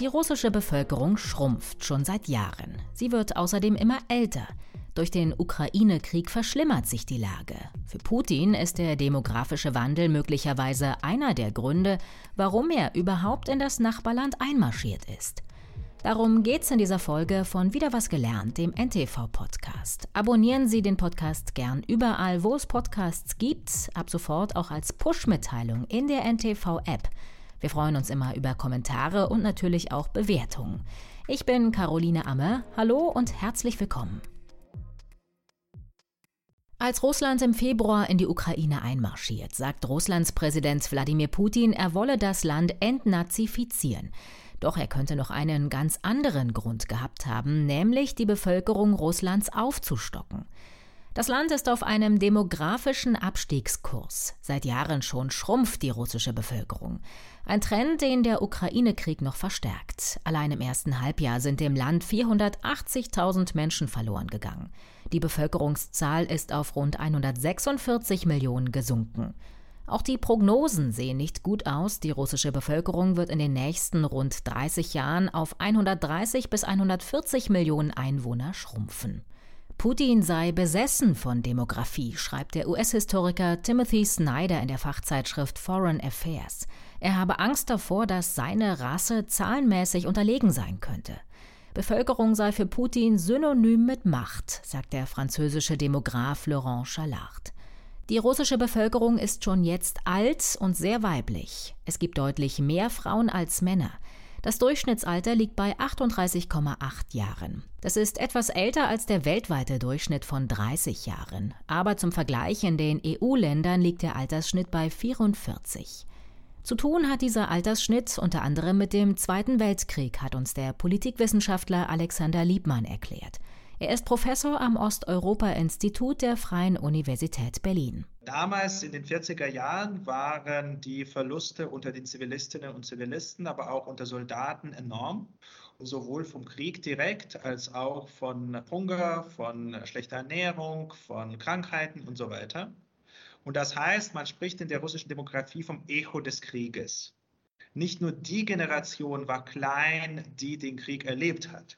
Die russische Bevölkerung schrumpft schon seit Jahren. Sie wird außerdem immer älter. Durch den Ukraine-Krieg verschlimmert sich die Lage. Für Putin ist der demografische Wandel möglicherweise einer der Gründe, warum er überhaupt in das Nachbarland einmarschiert ist. Darum geht's in dieser Folge von Wieder was gelernt, dem NTV-Podcast. Abonnieren Sie den Podcast gern überall, wo es Podcasts gibt, ab sofort auch als Push-Mitteilung in der NTV-App. Wir freuen uns immer über Kommentare und natürlich auch Bewertungen. Ich bin Caroline Amme. Hallo und herzlich willkommen. Als Russland im Februar in die Ukraine einmarschiert, sagt Russlands Präsident Wladimir Putin, er wolle das Land entnazifizieren. Doch er könnte noch einen ganz anderen Grund gehabt haben, nämlich die Bevölkerung Russlands aufzustocken. Das Land ist auf einem demografischen Abstiegskurs. Seit Jahren schon schrumpft die russische Bevölkerung. Ein Trend, den der Ukraine-Krieg noch verstärkt. Allein im ersten Halbjahr sind dem Land 480.000 Menschen verloren gegangen. Die Bevölkerungszahl ist auf rund 146 Millionen gesunken. Auch die Prognosen sehen nicht gut aus. Die russische Bevölkerung wird in den nächsten rund 30 Jahren auf 130 bis 140 Millionen Einwohner schrumpfen. Putin sei besessen von Demografie, schreibt der US-Historiker Timothy Snyder in der Fachzeitschrift Foreign Affairs. Er habe Angst davor, dass seine Rasse zahlenmäßig unterlegen sein könnte. Bevölkerung sei für Putin synonym mit Macht, sagt der französische Demograf Laurent Chalard. Die russische Bevölkerung ist schon jetzt alt und sehr weiblich. Es gibt deutlich mehr Frauen als Männer. Das Durchschnittsalter liegt bei 38,8 Jahren. Das ist etwas älter als der weltweite Durchschnitt von 30 Jahren. Aber zum Vergleich in den EU-Ländern liegt der Altersschnitt bei 44. Zu tun hat dieser Altersschnitt unter anderem mit dem Zweiten Weltkrieg, hat uns der Politikwissenschaftler Alexander Liebmann erklärt. Er ist Professor am Osteuropa-Institut der Freien Universität Berlin. Damals in den 40er Jahren waren die Verluste unter den Zivilistinnen und Zivilisten, aber auch unter Soldaten enorm, sowohl vom Krieg direkt als auch von Hunger, von schlechter Ernährung, von Krankheiten und so weiter. Und das heißt, man spricht in der russischen Demografie vom Echo des Krieges. Nicht nur die Generation war klein, die den Krieg erlebt hat,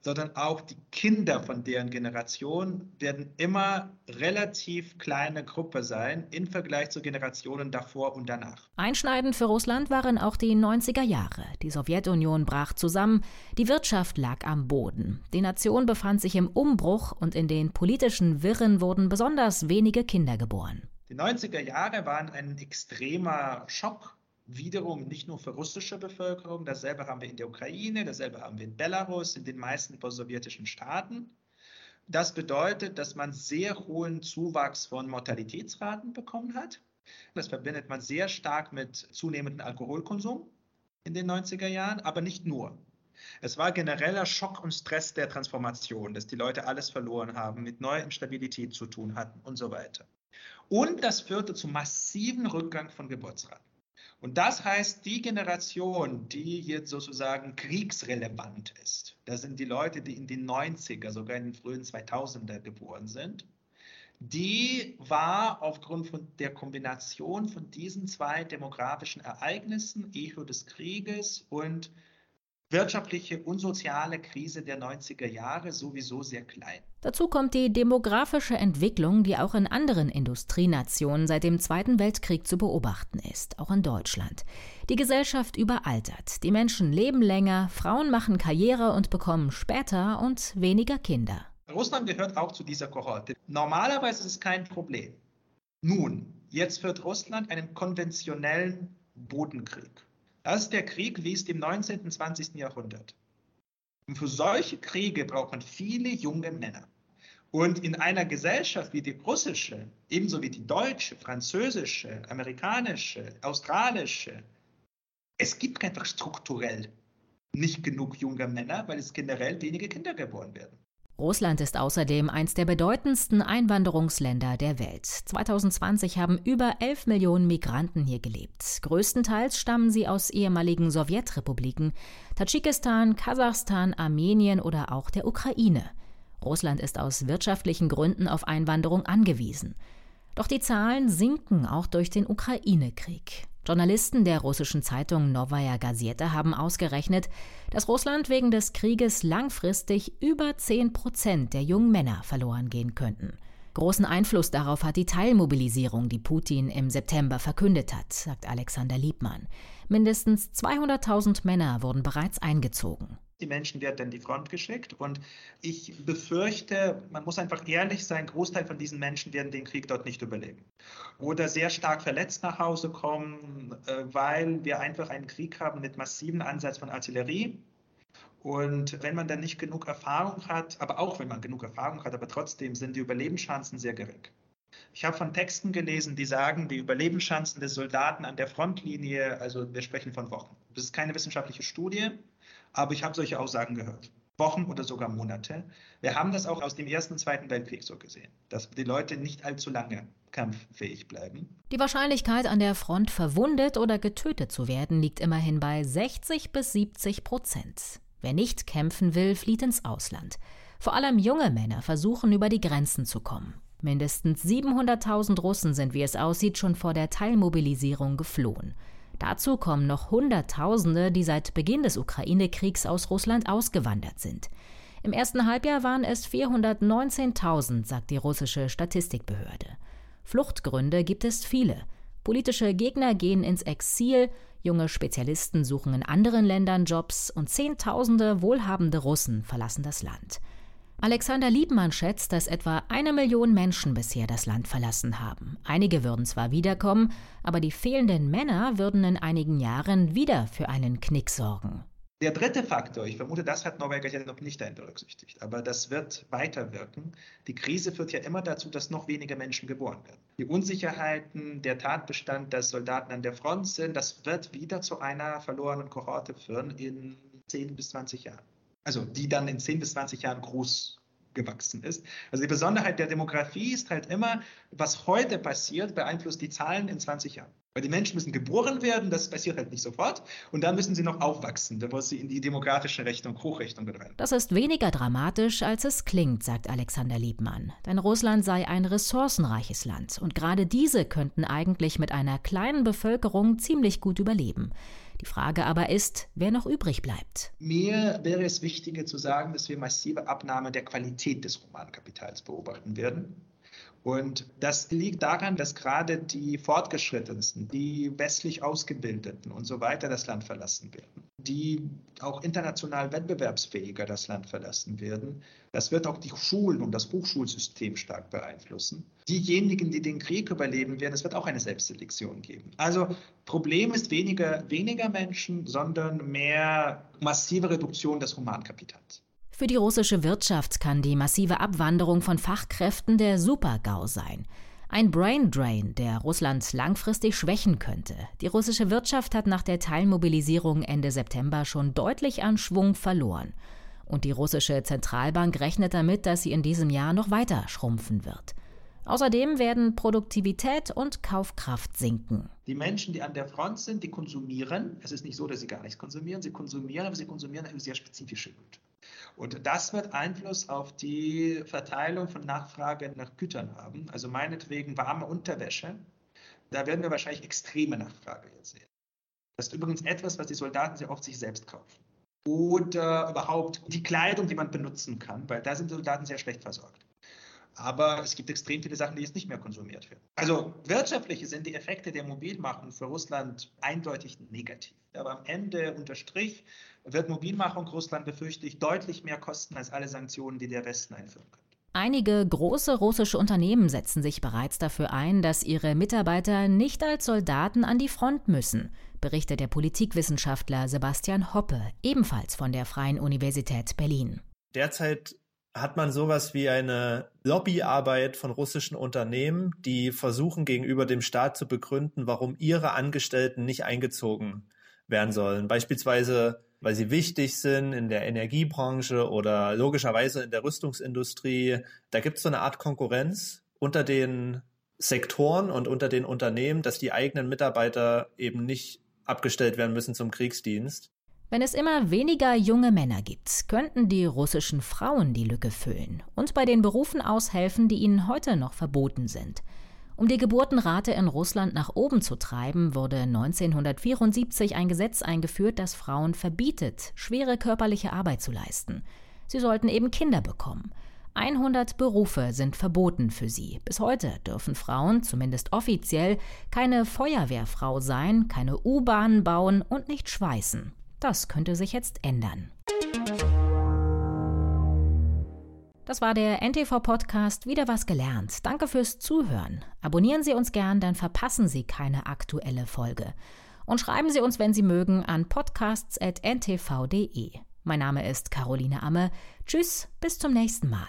sondern auch die Kinder von deren Generation werden immer relativ kleine Gruppe sein im Vergleich zu Generationen davor und danach. Einschneidend für Russland waren auch die 90er Jahre. Die Sowjetunion brach zusammen, die Wirtschaft lag am Boden. Die Nation befand sich im Umbruch und in den politischen Wirren wurden besonders wenige Kinder geboren. Die 90er Jahre waren ein extremer Schock wiederum nicht nur für russische Bevölkerung, dasselbe haben wir in der Ukraine, dasselbe haben wir in Belarus, in den meisten postsowjetischen Staaten. Das bedeutet, dass man sehr hohen Zuwachs von Mortalitätsraten bekommen hat. Das verbindet man sehr stark mit zunehmendem Alkoholkonsum in den 90er Jahren, aber nicht nur. Es war genereller Schock und Stress der Transformation, dass die Leute alles verloren haben, mit neuer Instabilität zu tun hatten und so weiter. Und das führte zu massiven Rückgang von Geburtsraten. Und das heißt, die Generation, die jetzt sozusagen kriegsrelevant ist, das sind die Leute, die in den 90er, sogar in den frühen 2000er geboren sind, die war aufgrund von der Kombination von diesen zwei demografischen Ereignissen, Echo des Krieges und wirtschaftliche und soziale Krise der 90er Jahre sowieso sehr klein. Dazu kommt die demografische Entwicklung, die auch in anderen Industrienationen seit dem Zweiten Weltkrieg zu beobachten ist, auch in Deutschland. Die Gesellschaft überaltert, die Menschen leben länger, Frauen machen Karriere und bekommen später und weniger Kinder. Russland gehört auch zu dieser Kohorte. Normalerweise ist es kein Problem. Nun, jetzt führt Russland einen konventionellen Bodenkrieg. Das ist der Krieg wie es im 19. und 20. Jahrhundert. Und für solche Kriege braucht man viele junge Männer. Und in einer Gesellschaft wie die russische, ebenso wie die deutsche, französische, amerikanische, australische, es gibt einfach strukturell nicht genug junge Männer, weil es generell wenige Kinder geboren werden. Russland ist außerdem eins der bedeutendsten Einwanderungsländer der Welt. 2020 haben über 11 Millionen Migranten hier gelebt. Größtenteils stammen sie aus ehemaligen Sowjetrepubliken, Tadschikistan, Kasachstan, Armenien oder auch der Ukraine. Russland ist aus wirtschaftlichen Gründen auf Einwanderung angewiesen. Doch die Zahlen sinken auch durch den Ukraine-Krieg. Journalisten der russischen Zeitung Novaya Gazeta haben ausgerechnet, dass Russland wegen des Krieges langfristig über 10 Prozent der jungen Männer verloren gehen könnten. Großen Einfluss darauf hat die Teilmobilisierung, die Putin im September verkündet hat, sagt Alexander Liebmann. Mindestens 200.000 Männer wurden bereits eingezogen. Die Menschen werden an die Front geschickt und ich befürchte, man muss einfach ehrlich sein, ein Großteil von diesen Menschen werden den Krieg dort nicht überleben. Oder sehr stark verletzt nach Hause kommen, äh, weil wir einfach einen Krieg haben mit massivem Einsatz von Artillerie. Und wenn man dann nicht genug Erfahrung hat, aber auch wenn man genug Erfahrung hat, aber trotzdem sind die Überlebenschancen sehr gering. Ich habe von Texten gelesen, die sagen, die Überlebenschancen des Soldaten an der Frontlinie, also wir sprechen von Wochen. Das ist keine wissenschaftliche Studie, aber ich habe solche Aussagen gehört. Wochen oder sogar Monate. Wir haben das auch aus dem Ersten und Zweiten Weltkrieg so gesehen, dass die Leute nicht allzu lange kampffähig bleiben. Die Wahrscheinlichkeit, an der Front verwundet oder getötet zu werden, liegt immerhin bei 60 bis 70 Prozent. Wer nicht kämpfen will, flieht ins Ausland. Vor allem junge Männer versuchen, über die Grenzen zu kommen. Mindestens 700.000 Russen sind, wie es aussieht, schon vor der Teilmobilisierung geflohen. Dazu kommen noch Hunderttausende, die seit Beginn des Ukraine-Kriegs aus Russland ausgewandert sind. Im ersten Halbjahr waren es 419.000, sagt die russische Statistikbehörde. Fluchtgründe gibt es viele. Politische Gegner gehen ins Exil, junge Spezialisten suchen in anderen Ländern Jobs und Zehntausende wohlhabende Russen verlassen das Land. Alexander Liebmann schätzt, dass etwa eine Million Menschen bisher das Land verlassen haben. Einige würden zwar wiederkommen, aber die fehlenden Männer würden in einigen Jahren wieder für einen Knick sorgen. Der dritte Faktor, ich vermute, das hat Norweger ja noch nicht berücksichtigt, aber das wird weiterwirken. Die Krise führt ja immer dazu, dass noch weniger Menschen geboren werden. Die Unsicherheiten, der Tatbestand, dass Soldaten an der Front sind, das wird wieder zu einer verlorenen Kohorte führen in 10 bis 20 Jahren also die dann in 10 bis 20 Jahren groß gewachsen ist. Also die Besonderheit der Demografie ist halt immer, was heute passiert, beeinflusst die Zahlen in 20 Jahren. Weil die Menschen müssen geboren werden, das passiert halt nicht sofort. Und dann müssen sie noch aufwachsen, muss sie in die demografische Rechnung, Hochrechnung mit rein. Das ist weniger dramatisch, als es klingt, sagt Alexander Liebmann. Denn Russland sei ein ressourcenreiches Land. Und gerade diese könnten eigentlich mit einer kleinen Bevölkerung ziemlich gut überleben. Die Frage aber ist, wer noch übrig bleibt. Mir wäre es wichtiger zu sagen, dass wir massive Abnahme der Qualität des Humankapitals beobachten werden. Und das liegt daran, dass gerade die Fortgeschrittensten, die westlich Ausgebildeten und so weiter das Land verlassen werden, die auch international wettbewerbsfähiger das Land verlassen werden. Das wird auch die Schulen und das Hochschulsystem stark beeinflussen. Diejenigen, die den Krieg überleben werden, es wird auch eine Selbstselektion geben. Also Problem ist weniger, weniger Menschen, sondern mehr massive Reduktion des Humankapitals. Für die russische Wirtschaft kann die massive Abwanderung von Fachkräften der Super-GAU sein. Ein Brain Drain, der Russland langfristig schwächen könnte. Die russische Wirtschaft hat nach der Teilmobilisierung Ende September schon deutlich an Schwung verloren. Und die russische Zentralbank rechnet damit, dass sie in diesem Jahr noch weiter schrumpfen wird. Außerdem werden Produktivität und Kaufkraft sinken. Die Menschen, die an der Front sind, die konsumieren. Es ist nicht so, dass sie gar nichts konsumieren. Sie konsumieren, aber sie konsumieren eine sehr spezifische Güter. Und das wird Einfluss auf die Verteilung von Nachfrage nach Gütern haben. Also meinetwegen warme Unterwäsche. Da werden wir wahrscheinlich extreme Nachfrage jetzt sehen. Das ist übrigens etwas, was die Soldaten sehr oft sich selbst kaufen. Oder überhaupt die Kleidung, die man benutzen kann, weil da sind die Soldaten sehr schlecht versorgt. Aber es gibt extrem viele Sachen, die jetzt nicht mehr konsumiert werden. Also wirtschaftlich sind die Effekte der Mobilmachung für Russland eindeutig negativ. Aber am Ende unterstrich wird Mobilmachung Russland, befürchte ich, deutlich mehr kosten als alle Sanktionen, die der Westen einführen könnte. Einige große russische Unternehmen setzen sich bereits dafür ein, dass ihre Mitarbeiter nicht als Soldaten an die Front müssen, berichtet der Politikwissenschaftler Sebastian Hoppe, ebenfalls von der Freien Universität Berlin. Derzeit hat man sowas wie eine Lobbyarbeit von russischen Unternehmen, die versuchen gegenüber dem Staat zu begründen, warum ihre Angestellten nicht eingezogen werden sollen. Beispielsweise, weil sie wichtig sind in der Energiebranche oder logischerweise in der Rüstungsindustrie. Da gibt es so eine Art Konkurrenz unter den Sektoren und unter den Unternehmen, dass die eigenen Mitarbeiter eben nicht abgestellt werden müssen zum Kriegsdienst. Wenn es immer weniger junge Männer gibt, könnten die russischen Frauen die Lücke füllen und bei den Berufen aushelfen, die ihnen heute noch verboten sind. Um die Geburtenrate in Russland nach oben zu treiben, wurde 1974 ein Gesetz eingeführt, das Frauen verbietet, schwere körperliche Arbeit zu leisten. Sie sollten eben Kinder bekommen. 100 Berufe sind verboten für sie. Bis heute dürfen Frauen, zumindest offiziell, keine Feuerwehrfrau sein, keine U-Bahnen bauen und nicht schweißen. Das könnte sich jetzt ändern. Das war der NTV-Podcast Wieder was gelernt. Danke fürs Zuhören. Abonnieren Sie uns gern, dann verpassen Sie keine aktuelle Folge. Und schreiben Sie uns, wenn Sie mögen, an podcasts.ntv.de. Mein Name ist Caroline Amme. Tschüss, bis zum nächsten Mal.